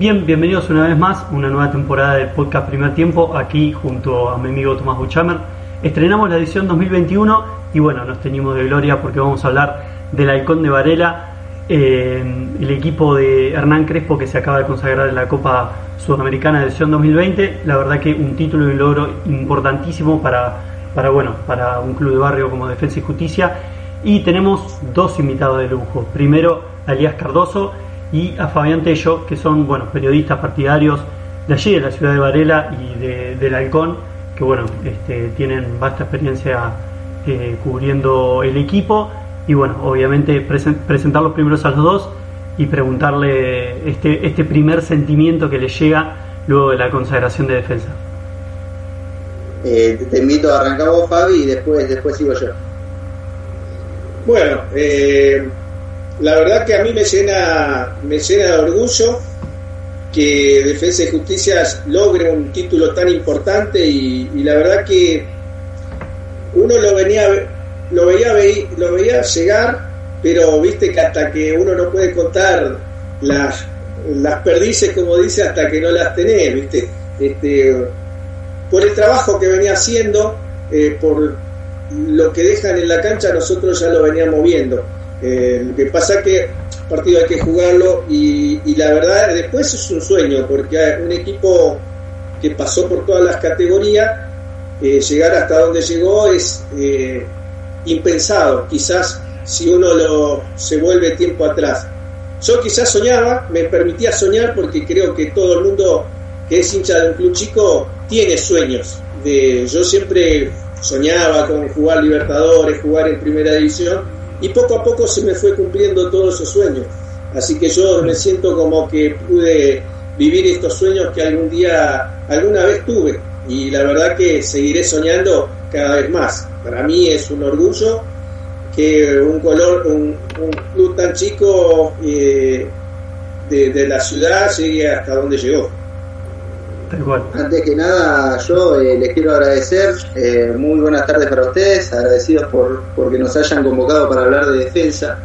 Bien, bienvenidos una vez más una nueva temporada de podcast Primer Tiempo, aquí junto a mi amigo Tomás Buchamer. Estrenamos la edición 2021 y bueno, nos teníamos de gloria porque vamos a hablar del Halcón de Varela, eh, el equipo de Hernán Crespo que se acaba de consagrar en la Copa Sudamericana de edición 2020. La verdad que un título y un logro importantísimo para, para, bueno, para un club de barrio como Defensa y Justicia. Y tenemos dos invitados de lujo. Primero, a Elías Cardoso y a Fabián Tello, que son bueno, periodistas partidarios de allí, de la ciudad de Varela y de, del Halcón, que bueno, este, tienen vasta experiencia eh, cubriendo el equipo. Y bueno, obviamente presentarlos primero a los dos y preguntarle este, este primer sentimiento que les llega luego de la consagración de defensa. Eh, te invito a arrancar vos, Fabi, y después, después sigo yo. Bueno, eh, la verdad que a mí me llena, me llena de orgullo que Defensa y Justicia logre un título tan importante y, la verdad que uno lo venía lo veía lo veía llegar pero viste que hasta que uno no puede contar las las perdices como dice hasta que no las tenés viste. Este por el trabajo que venía haciendo eh, por lo que dejan en la cancha nosotros ya lo veníamos viendo eh, lo que pasa que el partido hay que jugarlo y, la verdad después es un sueño porque un equipo que pasó por todas las categorías, eh, llegar hasta donde llegó es eh, impensado, quizás si uno lo, se vuelve tiempo atrás. Yo quizás soñaba, me permitía soñar porque creo que todo el mundo que es hincha de un club chico tiene sueños. De, yo siempre soñaba con jugar Libertadores, jugar en Primera División y poco a poco se me fue cumpliendo todos esos sueños. Así que yo me siento como que pude vivir estos sueños que algún día, alguna vez tuve. Y la verdad que seguiré soñando cada vez más. Para mí es un orgullo que un color, un, club tan chico eh, de, la ciudad llegue hasta donde llegó. Antes que nada, yo eh, les quiero agradecer. Eh, muy buenas tardes para ustedes, agradecidos por, porque nos hayan convocado para hablar de defensa.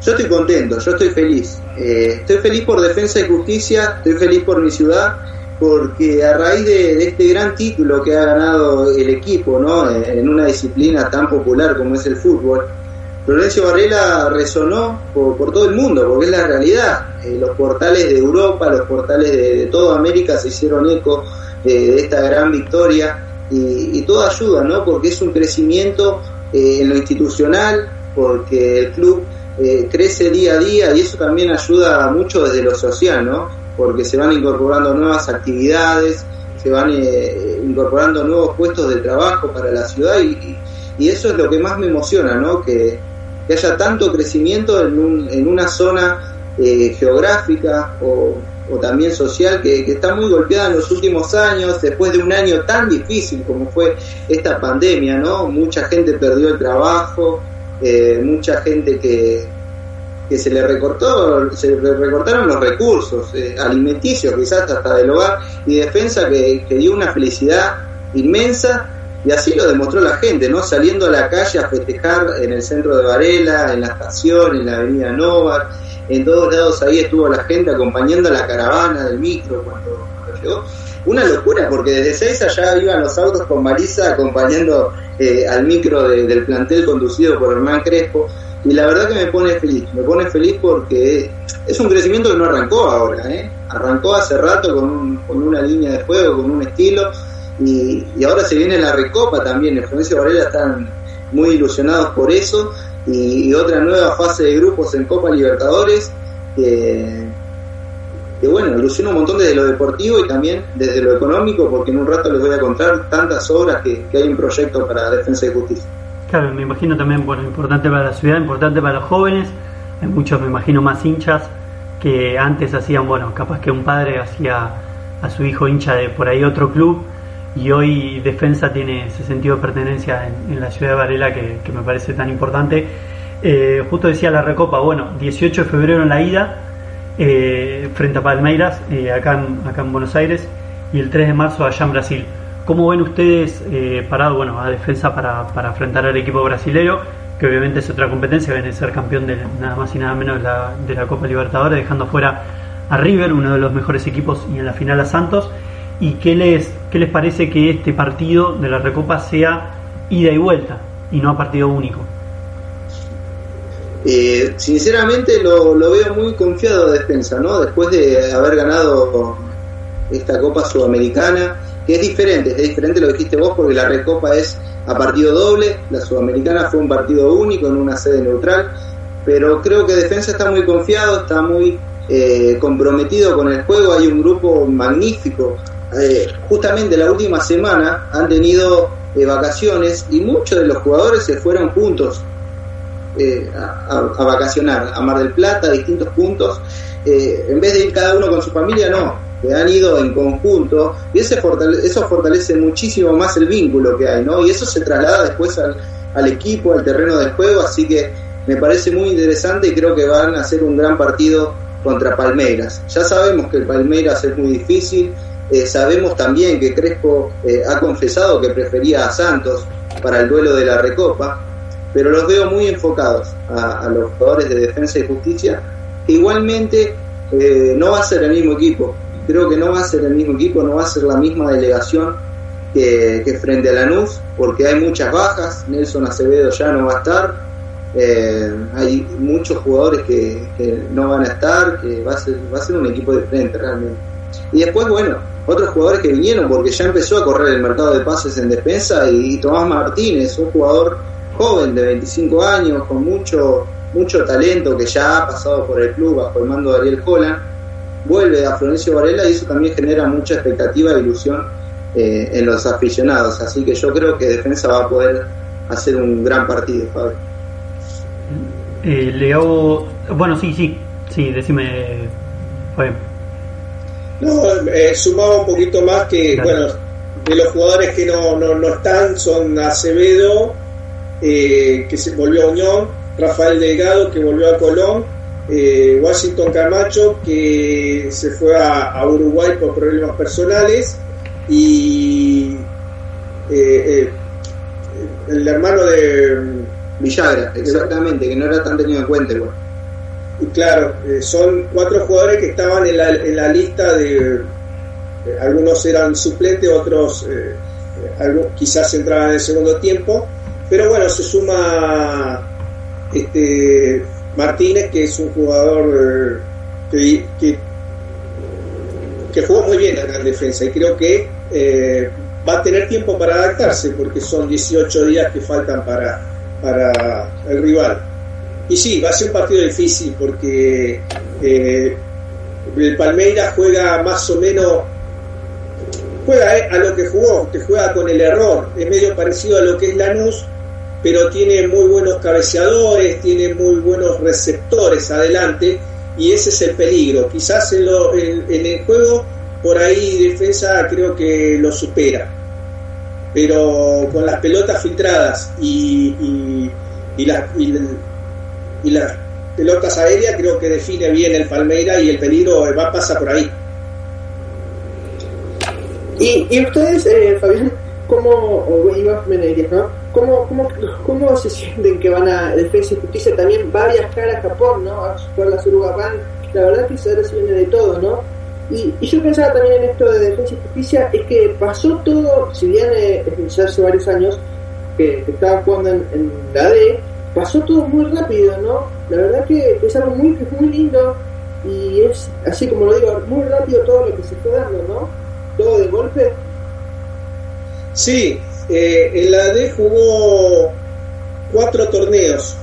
Yo estoy contento, yo estoy feliz. Eh, estoy feliz por defensa y justicia, estoy feliz por mi ciudad, porque a raíz de, este gran título que ha ganado el equipo ¿no? en una disciplina tan popular como es el fútbol, Florencio Varela resonó por, todo el mundo, porque es la realidad. Eh, los portales de Europa, los portales de, toda América se hicieron eco eh, de esta gran victoria y, todo ayuda, ¿no? Porque es un crecimiento eh, en lo institucional, porque el club crece día a día y eso también ayuda mucho desde lo social, ¿no? Porque se van incorporando nuevas actividades, se van incorporando nuevos puestos de trabajo para la ciudad y, y eso es lo que más me emociona, ¿no? Que, que haya tanto crecimiento en, un, en una zona eh, geográfica o, también social que, está muy golpeada en los últimos años, después de un año tan difícil como fue esta pandemia, ¿no? Mucha gente perdió el trabajo, eh, mucha gente que, que se le recortó, se le recortaron los recursos eh, alimenticios, quizás hasta del hogar, y defensa que, que dio una felicidad inmensa y así lo demostró la gente, ¿no? Saliendo a la calle a festejar en el centro de Varela, en la estación, en la avenida Nova, en todos lados ahí estuvo la gente acompañando a la caravana del micro cuando, llegó. Una locura, porque desde seis allá iban los autos con Marisa acompañando eh, al micro del plantel conducido por Hernán Crespo. Y la verdad que me pone feliz, me pone feliz porque es un crecimiento que no arrancó ahora, ¿eh? arrancó hace rato con, con una línea de juego, con un estilo, y, ahora se viene la recopa también, en Florencio Varela están muy ilusionados por eso y, otra nueva fase de grupos en Copa Libertadores que, bueno, ilusiona un montón desde lo deportivo y también desde lo económico porque en un rato les voy a contar tantas obras que, hay un proyecto para Defensa y Justicia. Claro, me imagino también, bueno, importante para la ciudad, importante para los jóvenes, hay muchos, me imagino, más hinchas que antes hacían, bueno, capaz que un padre hacía a su hijo hincha de por ahí otro club y hoy Defensa tiene ese sentido de pertenencia en, la ciudad de Varela que, me parece tan importante. Eh, justo decía la Recopa, bueno, 18 de febrero en la ida eh, frente a Palmeiras, eh, acá, en, acá en Buenos Aires, y el 3 de marzo allá en Brasil. ¿Cómo ven ustedes parado bueno, a Defensa para, para enfrentar al equipo brasileño? que obviamente es otra competencia, viene a ser campeón de nada más y nada menos de la, de la Copa Libertadores, dejando fuera a River, uno de los mejores equipos, y en la final a Santos. ¿Y qué les, qué les parece que este partido de la Recopa sea ida y vuelta y no a partido único? Eh, sinceramente lo, lo, veo muy confiado de defensa, ¿no? Después de haber ganado esta Copa Sudamericana, que es diferente, es diferente lo que dijiste vos, porque la Recopa es a partido doble, la Sudamericana fue un partido único en una sede neutral, pero creo que Defensa está muy confiado, está muy eh, comprometido con el juego, hay un grupo magnífico. Eh, justamente la última semana han tenido eh, vacaciones y muchos de los jugadores se fueron juntos a, a, vacacionar a Mar del Plata, a distintos puntos. en vez de ir cada uno con su familia, no, que han ido en conjunto y ese eso fortalece muchísimo más el vínculo que hay, ¿no? Y eso se traslada después al, al equipo, al terreno de juego, así que me parece muy interesante y creo que van a hacer un gran partido contra Palmeiras. Ya sabemos que el Palmeiras es muy difícil, eh, sabemos también que Crespo eh, ha confesado que prefería a Santos para el duelo de la Recopa, pero los veo muy enfocados a, los jugadores de defensa y justicia, que igualmente eh, no va a ser el mismo equipo creo que no va a ser el mismo equipo, no va a ser la misma delegación que, frente a Lanús, porque hay muchas bajas, Nelson Acevedo ya no va a estar, eh, hay muchos jugadores que, no van a estar, que va a ser, va a ser un equipo diferente realmente. Y después, bueno, otros jugadores que vinieron, porque ya empezó a correr el mercado de pases en defensa, y Tomás Martínez, un jugador joven de 25 años, con mucho, mucho talento, que ya ha pasado por el club bajo el mando de Ariel Holland vuelve a Florencio Varela y eso también genera mucha expectativa e ilusión eh, en los aficionados. Así que yo creo que Defensa va a poder hacer un gran partido, Fabio. Eh, Leo, bueno, sí, sí, sí, decime, No, eh, sumaba un poquito más que, bueno, de los jugadores que no, no, no están son Acevedo, eh, que se volvió a Unión, Rafael Delgado, que volvió a Colón, eh, Washington Camacho, que se fue a, Uruguay por problemas personales, y eh, eh, el hermano de Villagra, exactamente, que no era tan tenido en cuenta Y claro, son cuatro jugadores que estaban en la, en la lista de, algunos eran suplentes, otros quizás entraban en el segundo tiempo, pero bueno, se suma este Martínez, que es un jugador eh, que, que, jugó muy bien en la defensa y creo que eh, va a tener tiempo para adaptarse porque son 18 días que faltan para, para el rival. Y sí, va a ser un partido difícil porque eh, el Palmeiras juega más o menos juega a lo que jugó, que juega con el error, es medio parecido a lo que es Lanús, pero tiene muy buenos cabeceadores, tiene muy buenos receptores adelante y ese es el peligro. Quizás en, el juego por ahí defensa creo que lo supera, pero con las pelotas filtradas y, y, las pelotas aéreas creo que define bien el Palmeira y el peligro va a pasar por ahí. Y, ustedes, eh, Fabián, ¿cómo, o ¿no? ¿Cómo, cómo, cómo se sienten que van a Defensa y Justicia? También va a viajar a Japón, ¿no? A jugar la Surugapan. La verdad que se viene de todo, ¿no? Y, y, yo pensaba también en esto de Defensa y Justicia, es que pasó todo, si bien eh, ya hace varios años que, estaba jugando en, la D, pasó todo muy rápido, ¿no? La verdad que es algo muy, muy lindo y es, así como lo digo, muy rápido todo lo que se fue dando, ¿no? Todo de golpe. Sí, eh, en la D jugó cuatro torneos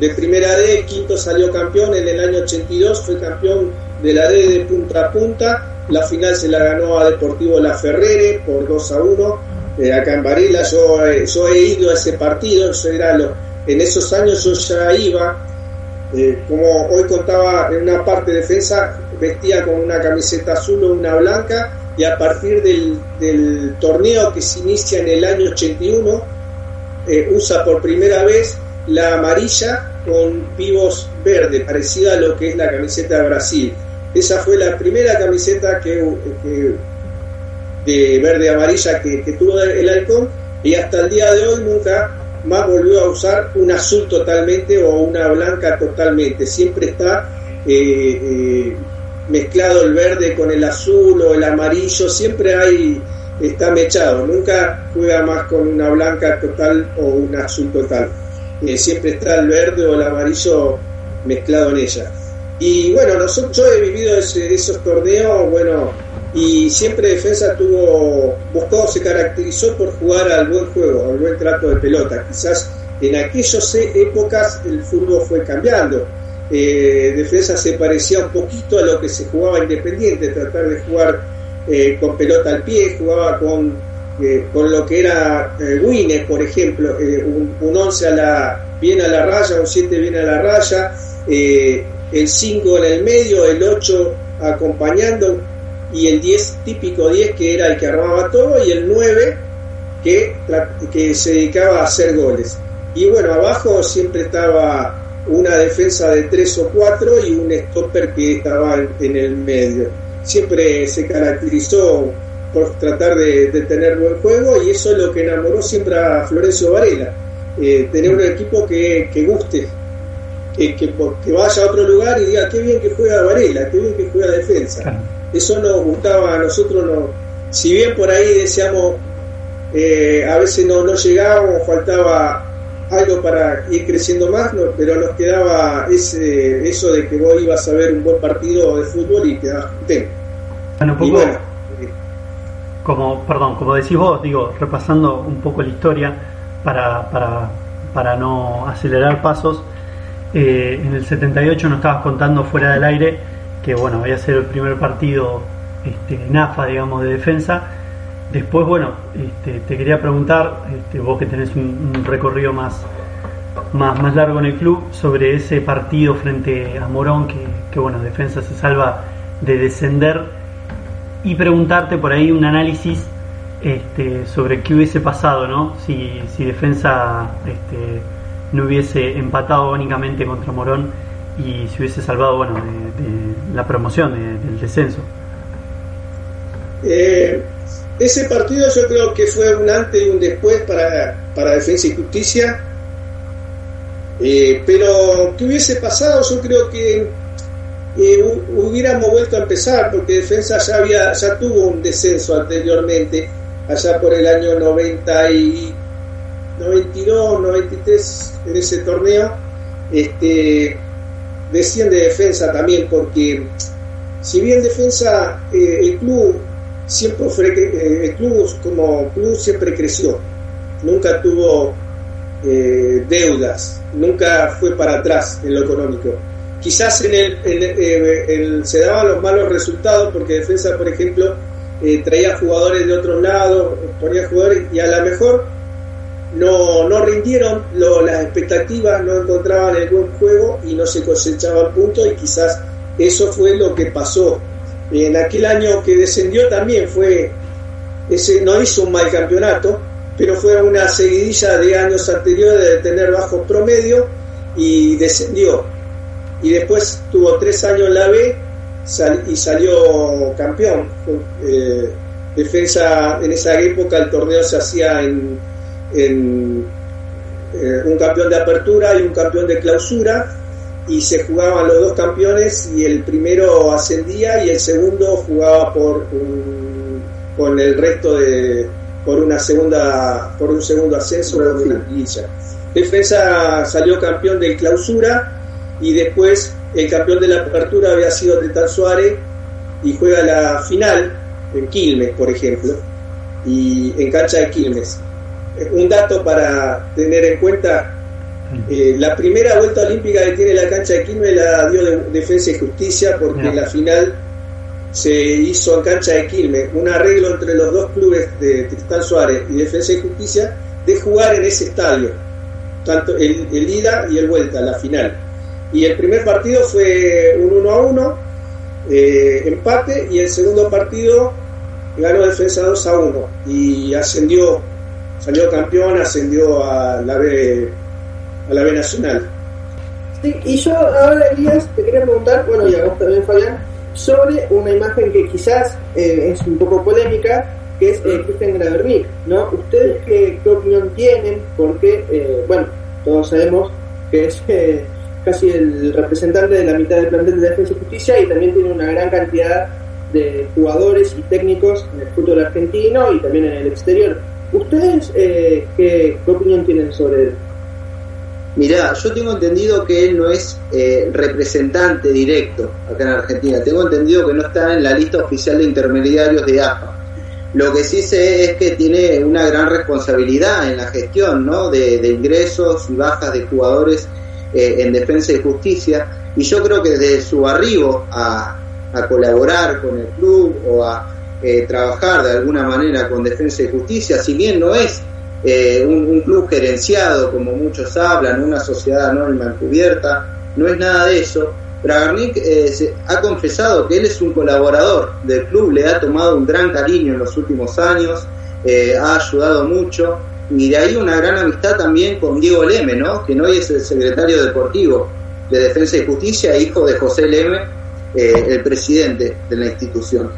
de primera D, quinto salió campeón en el año 82, fue campeón de la D de punta a punta, la final se la ganó a Deportivo La Ferrere por 2 a 1, eh, acá en Varela, yo, eh, yo, he ido a ese partido, en esos años yo ya iba, Eh, como hoy contaba en una parte de defensa, vestía con una camiseta azul o una blanca y a partir del, torneo que se inicia en el año 81 eh, usa por primera vez la amarilla con vivos verde, parecida a lo que es la camiseta de Brasil. Esa fue la primera camiseta que, de verde amarilla que, que tuvo el halcón y hasta el día de hoy nunca más volvió a usar un azul totalmente o una blanca totalmente. Siempre está eh, eh, mezclado el verde con el azul o el amarillo, siempre hay está mechado, nunca juega más con una blanca total o un azul total. Eh, siempre está el verde o el amarillo mezclado en ella. Y bueno, nosotros, yo he vivido esos torneos, bueno, y siempre defensa tuvo buscó se caracterizó por jugar al buen juego al buen trato de pelota. Quizás en aquellas épocas el fútbol fue cambiando. Eh, defensa se parecía un poquito a lo que se jugaba independiente tratar de jugar eh, con pelota al pie jugaba con eh, con lo que era Winner por ejemplo un, un 11 a la bien a la raya un 7 bien a la raya el 5 en el medio el 8 acompañando y el 10 típico 10 que era el que armaba todo y el 9 que, que se dedicaba a hacer goles. Y bueno, abajo siempre estaba una defensa de 3 o 4 y un stopper que estaba en el medio. Siempre se caracterizó por tratar de, tener buen juego y eso es lo que enamoró siempre a Florencio Varela. Eh, tener un equipo que, que guste, que, que, que, vaya a otro lugar y diga qué bien que juega Varela, qué bien que juega defensa. Eso nos gustaba a nosotros, no, si bien por ahí decíamos, eh, a veces no, no llegábamos, faltaba algo para ir creciendo más, pero nos quedaba ese, eso de que vos ibas a ver un buen partido de fútbol y quedabas contento. Bueno, eh, como, perdón, como decís vos, digo, repasando un poco la historia para, para, para no acelerar pasos, eh, en el 78 nos estabas contando fuera del aire que bueno, voy a ser el primer partido este, en digamos, de defensa. Después, bueno, este, te quería preguntar, este, vos que tenés un, recorrido más, más, más, largo en el club, sobre ese partido frente a Morón, que, que, bueno, defensa se salva de descender, y preguntarte por ahí un análisis este, sobre qué hubiese pasado, ¿no? Si, si defensa este, no hubiese empatado únicamente contra Morón y se hubiese salvado bueno de, la promoción del descenso. Eh, ese partido yo creo que fue un antes y un después para, para Defensa y Justicia. Eh, pero ¿qué hubiese pasado? yo creo que eh, hubiéramos vuelto a empezar porque Defensa ya había ya tuvo un descenso anteriormente allá por el año 90 y 92 93 en ese torneo. Este decían de defensa también, porque si bien defensa, eh, el club siempre eh, el club como club siempre creció, nunca tuvo eh, deudas, nunca fue para atrás en lo económico. Quizás en el, se daban los malos resultados porque defensa, por ejemplo, traía jugadores de otros lados, ponía jugadores y a lo mejor no, no rindieron las expectativas, no encontraban el buen juego y no se cosechaban puntos y quizás eso fue lo que pasó. En aquel año que descendió también fue, ese no hizo un mal campeonato, pero fue una seguidilla de años anteriores de tener bajos promedio y descendió. Y después tuvo tres años en la B y salió campeón. Eh, defensa en esa época el torneo se hacía en en, eh, un campeón de apertura y un campeón de clausura y se jugaban los dos campeones y el primero ascendía y el segundo jugaba por con el resto de por una segunda por un segundo ascenso por una Defensa salió campeón de clausura y después el campeón de la apertura había sido Tetal Suárez y juega la final en Quilmes, por ejemplo, y en cancha de Quilmes un dato para tener en cuenta, eh, la primera vuelta olímpica que tiene la cancha de Quilmes la dio de Defensa y Justicia porque la final se hizo en cancha de Quilmes, un arreglo entre los dos clubes de Tristán Suárez y Defensa y Justicia de jugar en ese estadio, tanto el, ida y el vuelta, la final. y el primer partido fue un 1 a 1, eh, empate, y el segundo partido ganó Defensa 2 a 1 y ascendió, salió campeón, ascendió a la B, a la B Nacional. Sí, y yo ahora, Elías, te quería preguntar, bueno, y a vos también, Fabián, sobre una imagen que quizás eh, es un poco polémica, que es eh, Christian Gravernick, ¿no? ¿Ustedes qué, opinión tienen? Porque, eh, bueno, todos sabemos que es eh, casi el representante de la mitad del plantel de Defensa y Justicia y también tiene una gran cantidad de jugadores y técnicos en el fútbol argentino y también en el exterior. ¿Ustedes qué, qué opinión tienen sobre él? Mirá, yo tengo entendido que él no es eh, representante directo acá en Argentina. Tengo entendido que no está en la lista oficial de intermediarios de AFA. Lo que sí sé es que tiene una gran responsabilidad en la gestión ¿no? de, ingresos y bajas de jugadores eh, en defensa y justicia. Y yo creo que desde su arribo a, colaborar con el club o a eh, trabajar de alguna manera con defensa y justicia, si bien no es eh, un, club gerenciado, como muchos hablan, una sociedad anónima encubierta, no es nada de eso. Bragarnik eh, ha confesado que él es un colaborador del club, le ha tomado un gran cariño en los últimos años, eh, ha ayudado mucho y de ahí una gran amistad también con Diego Leme, ¿no? que hoy es el secretario deportivo de Defensa y Justicia, hijo de José Leme, el presidente de la institución.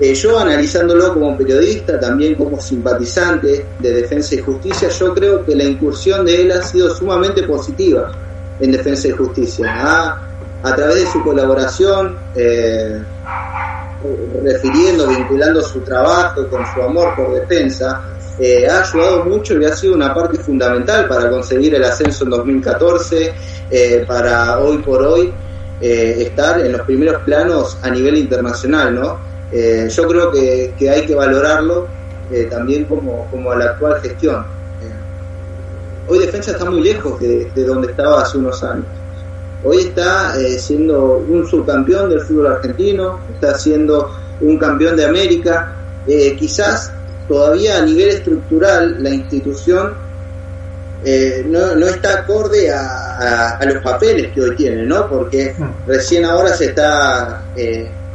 Eh, yo analizándolo como periodista, también como simpatizante de Defensa y Justicia, yo creo que la incursión de él ha sido sumamente positiva en Defensa y Justicia. a través de su colaboración, eh, refiriendo, vinculando su trabajo con su amor por defensa, eh, ha ayudado mucho y ha sido una parte fundamental para conseguir el ascenso en 2014, para hoy por hoy estar en los primeros planos a nivel internacional, ¿no? Eh, yo creo que, hay que valorarlo eh, también como, como la actual gestión. Eh, hoy Defensa está muy lejos de, donde estaba hace unos años. Hoy está siendo un subcampeón del fútbol argentino, está siendo un campeón de América. quizás todavía a nivel estructural la institución no, no, está acorde a, a, los papeles que hoy tiene, ¿no? Porque mm. recién ahora se está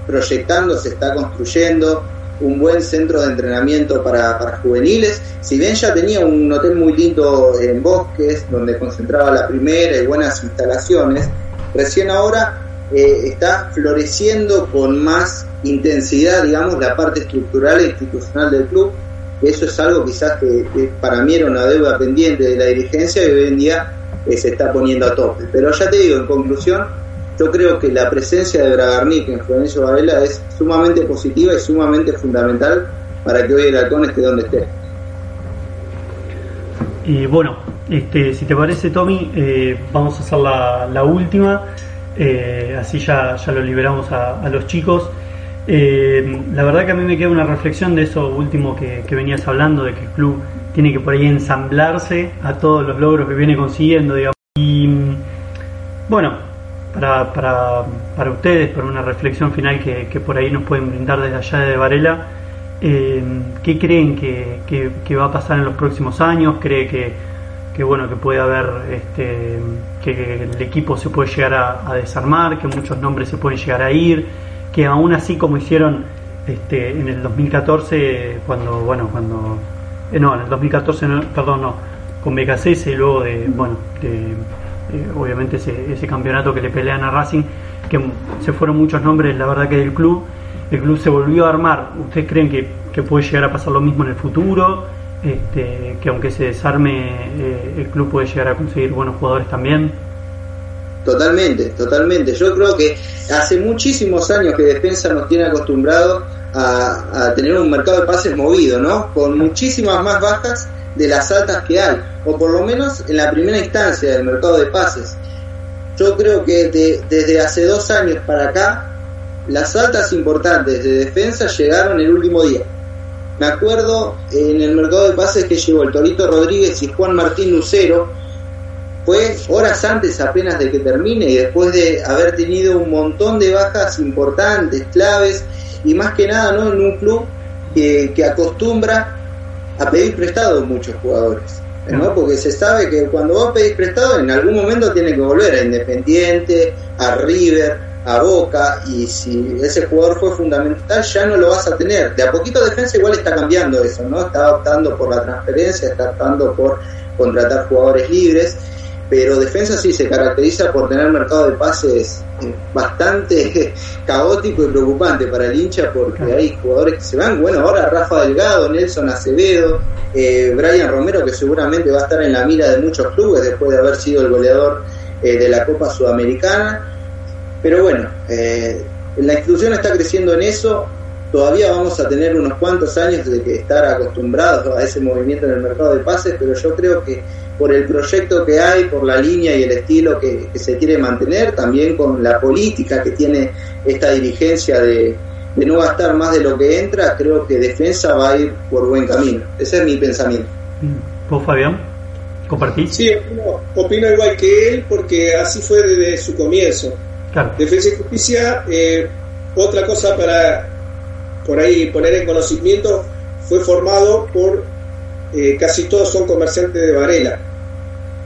proyectando, se está construyendo un buen centro de entrenamiento para, para, juveniles. Si bien ya tenía un hotel muy lindo en Bosques, donde concentraba la primera y buenas instalaciones, recién ahora eh, está floreciendo con más intensidad, digamos, la parte estructural e institucional del club. Eso es algo quizás que, para mí era una deuda pendiente de la dirigencia y hoy en día eh, se está poniendo a tope. Pero ya te digo, en conclusión, yo creo que la presencia de Bragarnik en Florencio Varela es sumamente positiva y sumamente fundamental para que hoy el halcón esté donde esté. Y bueno, este, si te parece, Tommy, eh, vamos a hacer la, última, eh, así ya, ya lo liberamos a, los chicos. Eh, la verdad que a mí me queda una reflexión de eso último que, que, venías hablando, de que el club tiene que por ahí ensamblarse a todos los logros que viene consiguiendo, digamos. Y bueno, para, para, para ustedes, para una reflexión final que, que, por ahí nos pueden brindar desde allá de Varela. Eh, ¿Qué creen que, que, va a pasar en los próximos años? ¿Cree que, bueno que puede haber este, que el equipo se puede llegar a, desarmar, que muchos nombres se pueden llegar a ir, que aún así como hicieron este, en el 2014 cuando bueno cuando eh, no en el 2014 perdón no con BKC y luego de bueno de eh, obviamente ese, ese, campeonato que le pelean a Racing, que se fueron muchos nombres, la verdad que del club, el club se volvió a armar. ¿Ustedes creen que, que puede llegar a pasar lo mismo en el futuro? Este, que aunque se desarme, eh, el club puede llegar a conseguir buenos jugadores también. Totalmente, totalmente. Yo creo que hace muchísimos años que Defensa nos tiene acostumbrado a, a tener un mercado de pases movido, ¿no? Con muchísimas más bajas de las altas que hay, o por lo menos en la primera instancia del mercado de pases. Yo creo que desde hace dos años para acá, las altas importantes de defensa llegaron el último día. Me acuerdo en el mercado de pases que llegó el Torito Rodríguez y Juan Martín Lucero, fue horas antes apenas de que termine y después de haber tenido un montón de bajas importantes, claves y más que nada ¿no? en un club que, que acostumbra a pedir prestado muchos jugadores. ¿No? Porque se sabe que cuando vos pedís prestado, en algún momento tiene que volver a Independiente, a River, a Boca, y si ese jugador fue fundamental, ya no lo vas a tener. De a poquito defensa igual está cambiando eso, ¿no? Está optando por la transferencia, está optando por contratar jugadores libres pero defensa sí se caracteriza por tener mercado de pases eh, bastante caótico y preocupante para el hincha porque hay jugadores que se van, bueno, ahora Rafa Delgado, Nelson Acevedo, eh, Brian Romero que seguramente va a estar en la mira de muchos clubes después de haber sido el goleador eh, de la Copa Sudamericana, pero bueno, la institución está creciendo en eso, todavía vamos a tener unos cuantos años de que estar acostumbrados a ese movimiento en el mercado de pases, pero yo creo que por el proyecto que hay, por la línea y el estilo que, se quiere mantener, también con la política que tiene esta dirigencia de, no gastar más de lo que entra, creo que defensa va a ir por buen camino. Ese es mi pensamiento. ¿Vos, Fabián? ¿Compartís? Sí, opino, igual que él porque así fue desde su comienzo. Defensa y Justicia, eh, otra cosa para por ahí poner en conocimiento, fue formado por eh, casi todos son comerciantes de Varela.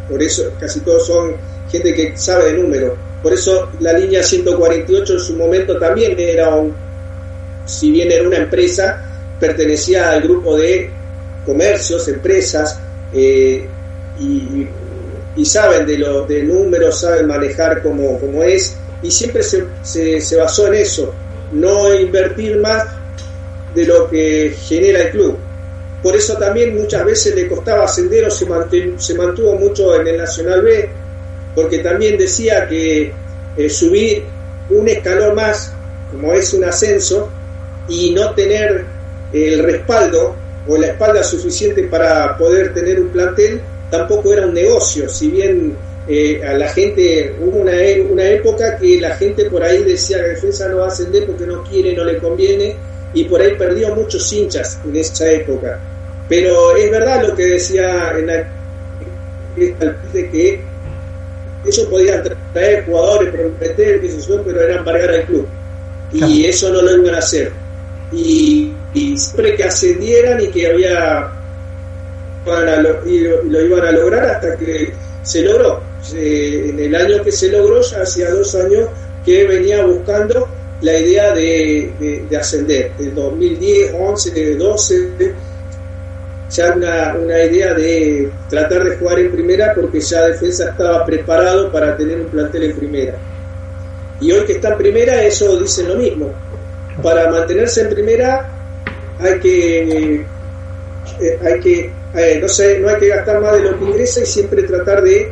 Por eso casi todos son gente que sabe de números. Por eso la línea 148 en su momento también era un, si bien era una empresa, pertenecía al grupo de comercios, empresas, eh, y, saben de los de números, saben manejar como, es, y siempre se, se basó en eso, no invertir más de lo que genera el club por eso también muchas veces le costaba ascender o se, se mantuvo mucho en el Nacional B, porque también decía que eh, subir un escalón más, como es un ascenso, y no tener el respaldo o la espalda suficiente para poder tener un plantel, tampoco era un negocio, si bien eh, a la gente, hubo una, e, una época que la gente por ahí decía que defensa no va a ascender porque no quiere, no le conviene, y por ahí perdió muchos hinchas en esa época. Pero es verdad lo que decía en la de que ellos podían traer jugadores, prometer, pero eran embargar al club. Y eso no lo iban a hacer. Y, siempre que ascendieran y que había lo, y lo, iban a lograr hasta que se logró. en el año que se logró, ya hacía dos años que venía buscando la idea de, de, ascender, de 2010, 11, 12, ya una, una idea de tratar de jugar en primera porque ya defensa estaba preparado para tener un plantel en primera. Y hoy que está en primera, eso dice lo mismo. Para mantenerse en primera hay que, eh, hay que eh, no, sé, no hay que gastar más de lo que ingresa y siempre tratar de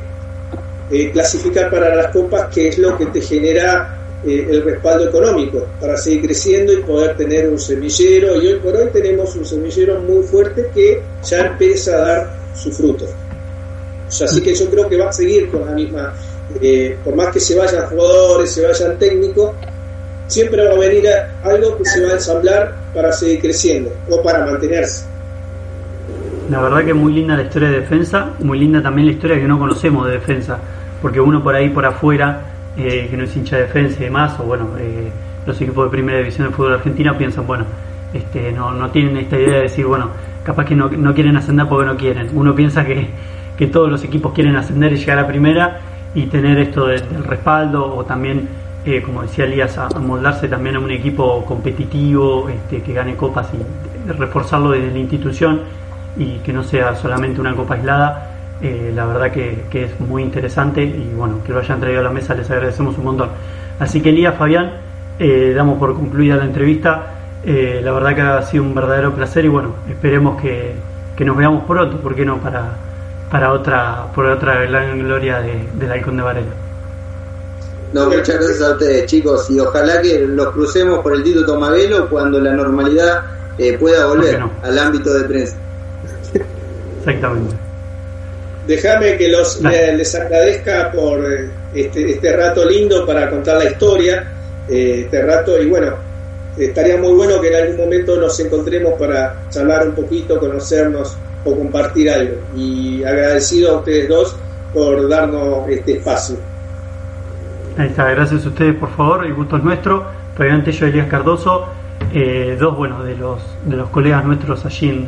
eh, clasificar para las copas, que es lo que te genera eh, el respaldo económico para seguir creciendo y poder tener un semillero. Y hoy por hoy tenemos un semillero muy fuerte que ya empieza a dar su fruto. así que yo creo que va a seguir con la misma, eh, por más que se vayan jugadores, se vayan técnicos, siempre va a venir algo que se va a ensamblar para seguir creciendo o para mantenerse. La verdad que muy linda la historia de defensa, muy linda también la historia que no conocemos de defensa, porque uno por ahí por afuera eh, que no es hincha de defensa y demás, o bueno, eh, los equipos de primera división de fútbol argentino piensan, bueno, este, no, no tienen esta idea de decir, bueno, capaz que no, no quieren ascender porque no quieren. Uno piensa que, que todos los equipos quieren ascender y llegar a primera y tener esto del respaldo o también, eh, como decía Elías, a, moldarse también a un equipo competitivo este, que gane copas y reforzarlo desde la institución y que no sea solamente una copa aislada eh, la verdad que, es muy interesante y bueno, que lo hayan traído a la mesa les agradecemos un montón. Así que Elías, Fabián, eh, damos por concluida la entrevista. Eh, la verdad que ha sido un verdadero placer y bueno, esperemos que, nos veamos pronto, ¿por qué no? Para, para otra, por otra gran gloria de, del Halcón de Varela. No, muchas gracias a ustedes chicos y ojalá que los crucemos por el Tito Tomavelo cuando la normalidad pueda volver al ámbito de prensa. Exactamente. Déjame que los, les agradezca por eh, este, este, rato lindo para contar la historia, eh, este rato, y bueno, estaría muy bueno que en algún momento nos encontremos para charlar un poquito, conocernos o compartir algo. Y agradecido a ustedes dos por darnos este espacio. Ahí está, gracias a ustedes por favor, el gusto es nuestro. Fabián yo Elías Cardoso, eh, dos bueno, de los, de los colegas nuestros allí en,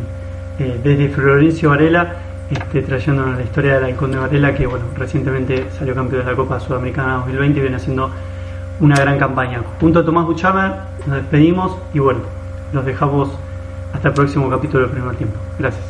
desde Florencio Varela este, trayéndonos la historia del Halcón de Varela, que bueno, recientemente salió campeón de la Copa Sudamericana 2020 y viene haciendo una gran campaña. Junto a Tomás Buchamer nos despedimos y bueno, los dejamos hasta el próximo capítulo del primer tiempo. Gracias.